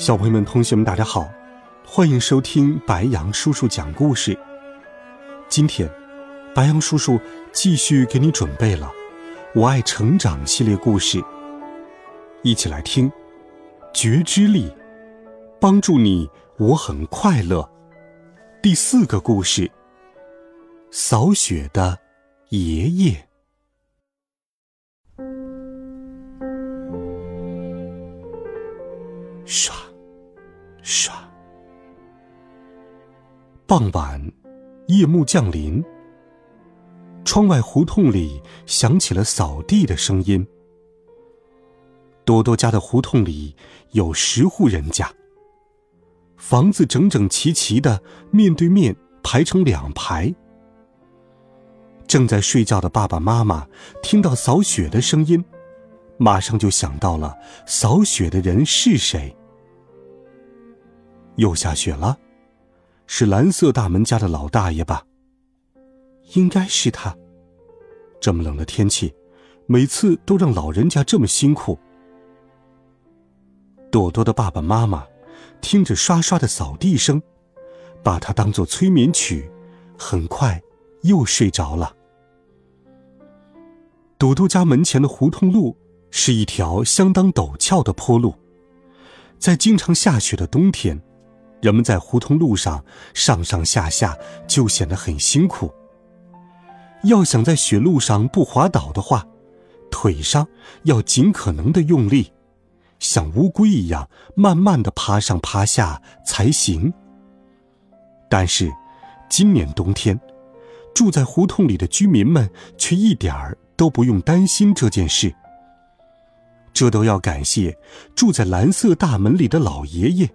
小朋友们、同学们，大家好，欢迎收听白羊叔叔讲故事。今天，白羊叔叔继续给你准备了《我爱成长》系列故事，一起来听《觉知力》，帮助你我很快乐。第四个故事：扫雪的爷爷。刷。唰！傍晚，夜幕降临。窗外胡同里响起了扫地的声音。多多家的胡同里有十户人家，房子整整齐齐的面对面排成两排。正在睡觉的爸爸妈妈听到扫雪的声音，马上就想到了扫雪的人是谁。又下雪了，是蓝色大门家的老大爷吧？应该是他。这么冷的天气，每次都让老人家这么辛苦。朵朵的爸爸妈妈听着刷刷的扫地声，把它当做催眠曲，很快又睡着了。朵朵家门前的胡同路是一条相当陡峭的坡路，在经常下雪的冬天。人们在胡同路上上上下下就显得很辛苦。要想在雪路上不滑倒的话，腿上要尽可能的用力，像乌龟一样慢慢的爬上爬下才行。但是，今年冬天，住在胡同里的居民们却一点儿都不用担心这件事。这都要感谢住在蓝色大门里的老爷爷。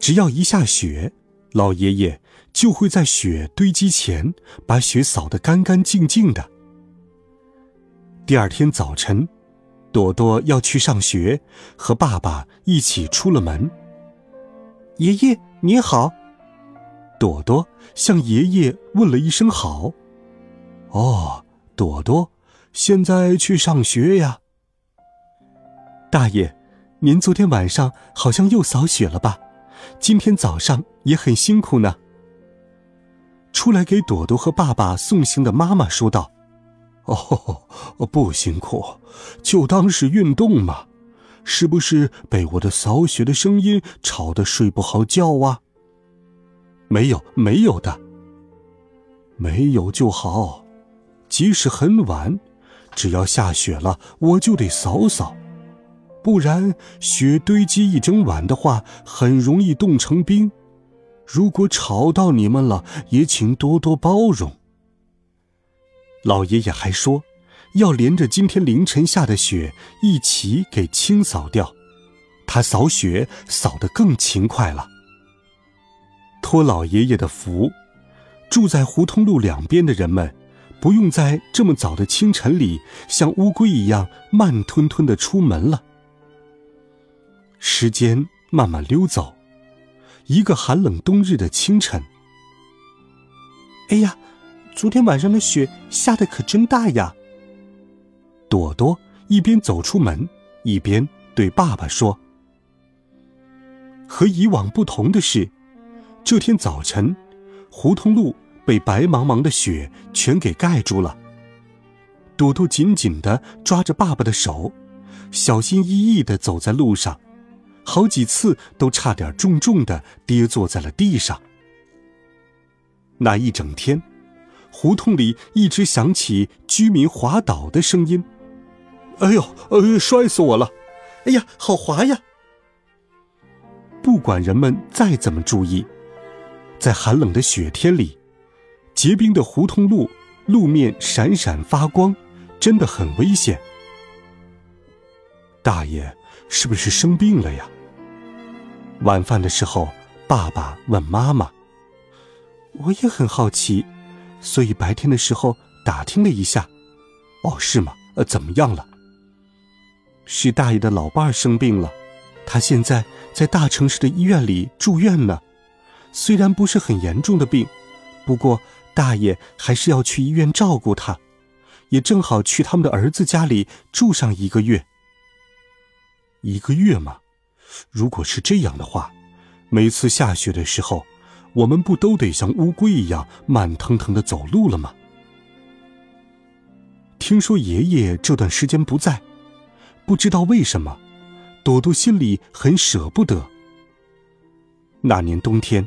只要一下雪，老爷爷就会在雪堆积前把雪扫得干干净净的。第二天早晨，朵朵要去上学，和爸爸一起出了门。爷爷你好，朵朵向爷爷问了一声好。哦，朵朵，现在去上学呀？大爷，您昨天晚上好像又扫雪了吧？今天早上也很辛苦呢。出来给朵朵和爸爸送行的妈妈说道：“哦，不辛苦，就当是运动嘛。是不是被我的扫雪的声音吵得睡不好觉啊？”“没有，没有的。没有就好。即使很晚，只要下雪了，我就得扫扫。”不然，雪堆积一整晚的话，很容易冻成冰。如果吵到你们了，也请多多包容。老爷爷还说，要连着今天凌晨下的雪一起给清扫掉，他扫雪扫得更勤快了。托老爷爷的福，住在胡同路两边的人们，不用在这么早的清晨里像乌龟一样慢吞吞的出门了。时间慢慢溜走，一个寒冷冬日的清晨。哎呀，昨天晚上的雪下的可真大呀！朵朵一边走出门，一边对爸爸说：“和以往不同的是，这天早晨，胡同路被白茫茫的雪全给盖住了。”朵朵紧紧的抓着爸爸的手，小心翼翼的走在路上。好几次都差点重重的跌坐在了地上。那一整天，胡同里一直响起居民滑倒的声音。哎呦，呃，摔死我了！哎呀，好滑呀！不管人们再怎么注意，在寒冷的雪天里，结冰的胡同路路面闪闪发光，真的很危险。大爷。是不是生病了呀？晚饭的时候，爸爸问妈妈：“我也很好奇，所以白天的时候打听了一下。哦，是吗？呃，怎么样了？是大爷的老伴儿生病了，他现在在大城市的医院里住院呢。虽然不是很严重的病，不过大爷还是要去医院照顾他，也正好去他们的儿子家里住上一个月。一个月吗。”如果是这样的话，每次下雪的时候，我们不都得像乌龟一样慢腾腾的走路了吗？听说爷爷这段时间不在，不知道为什么，朵朵心里很舍不得。那年冬天，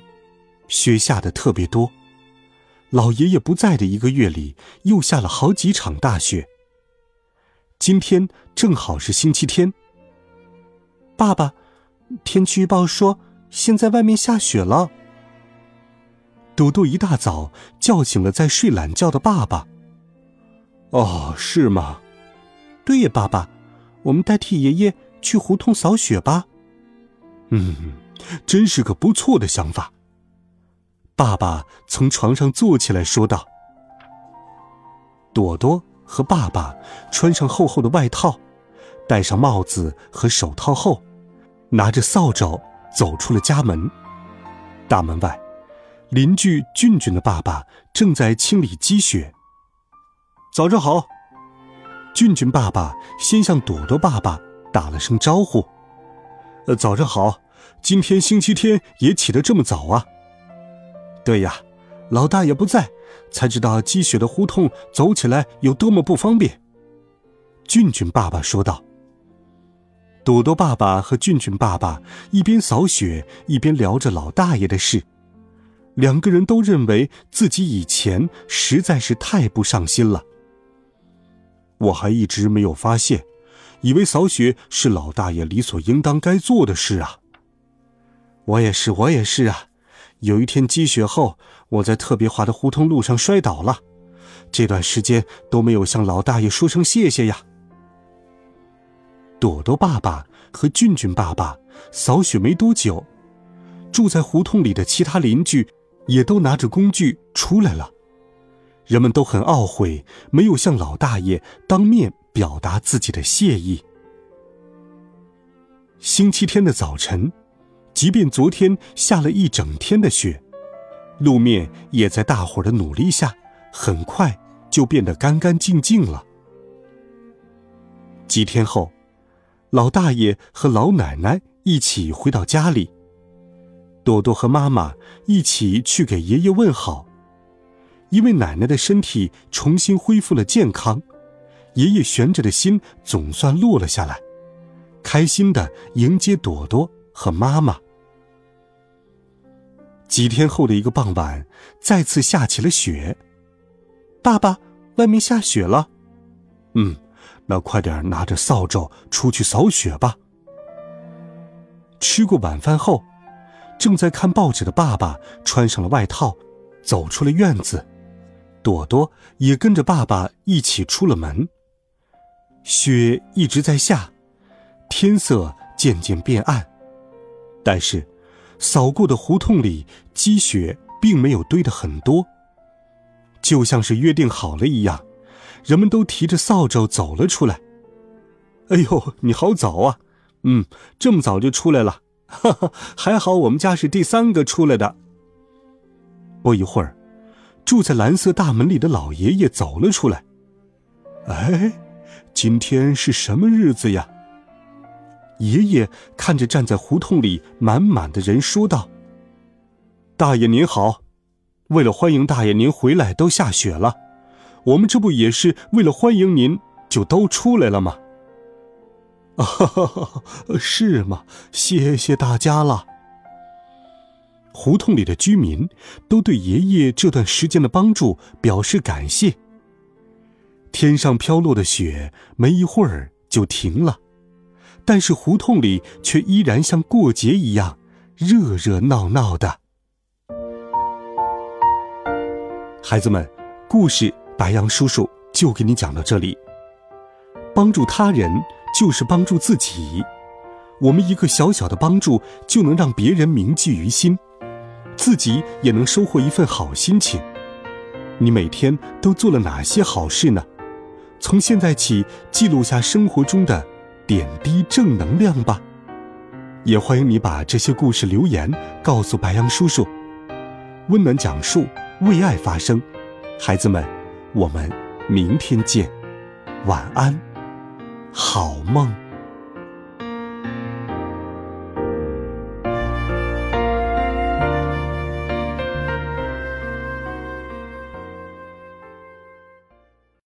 雪下的特别多，老爷爷不在的一个月里，又下了好几场大雪。今天正好是星期天，爸爸。天气预报说，现在外面下雪了。朵朵一大早叫醒了在睡懒觉的爸爸。哦，是吗？对呀，爸爸，我们代替爷爷去胡同扫雪吧。嗯，真是个不错的想法。爸爸从床上坐起来说道。朵朵和爸爸穿上厚厚的外套，戴上帽子和手套后。拿着扫帚走出了家门，大门外，邻居俊俊的爸爸正在清理积雪。早上好，俊俊爸爸先向朵朵爸爸打了声招呼：“呃，早上好，今天星期天也起得这么早啊？”“对呀，老大爷不在，才知道积雪的胡同走起来有多么不方便。”俊俊爸爸说道。朵朵爸爸和俊俊爸爸一边扫雪，一边聊着老大爷的事。两个人都认为自己以前实在是太不上心了。我还一直没有发现，以为扫雪是老大爷理所应当该做的事啊。我也是，我也是啊。有一天积雪后，我在特别滑的胡同路上摔倒了，这段时间都没有向老大爷说声谢谢呀。朵朵爸爸和俊俊爸爸扫雪没多久，住在胡同里的其他邻居也都拿着工具出来了。人们都很懊悔，没有向老大爷当面表达自己的谢意。星期天的早晨，即便昨天下了一整天的雪，路面也在大伙儿的努力下，很快就变得干干净净了。几天后。老大爷和老奶奶一起回到家里，朵朵和妈妈一起去给爷爷问好。因为奶奶的身体重新恢复了健康，爷爷悬着的心总算落了下来，开心的迎接朵朵和妈妈。几天后的一个傍晚，再次下起了雪。爸爸，外面下雪了。嗯。那快点拿着扫帚出去扫雪吧。吃过晚饭后，正在看报纸的爸爸穿上了外套，走出了院子。朵朵也跟着爸爸一起出了门。雪一直在下，天色渐渐变暗，但是扫过的胡同里积雪并没有堆得很多，就像是约定好了一样。人们都提着扫帚走了出来。哎呦，你好早啊！嗯，这么早就出来了，哈哈，还好我们家是第三个出来的。不一会儿，住在蓝色大门里的老爷爷走了出来。哎，今天是什么日子呀？爷爷看着站在胡同里满满的人，说道：“大爷您好，为了欢迎大爷您回来，都下雪了。”我们这不也是为了欢迎您，就都出来了吗？啊，是吗？谢谢大家了。胡同里的居民都对爷爷这段时间的帮助表示感谢。天上飘落的雪没一会儿就停了，但是胡同里却依然像过节一样热热闹闹的。孩子们，故事。白杨叔叔就给你讲到这里。帮助他人就是帮助自己，我们一个小小的帮助就能让别人铭记于心，自己也能收获一份好心情。你每天都做了哪些好事呢？从现在起，记录下生活中的点滴正能量吧。也欢迎你把这些故事留言告诉白杨叔叔。温暖讲述，为爱发声。孩子们，我们明天见，晚安，好梦。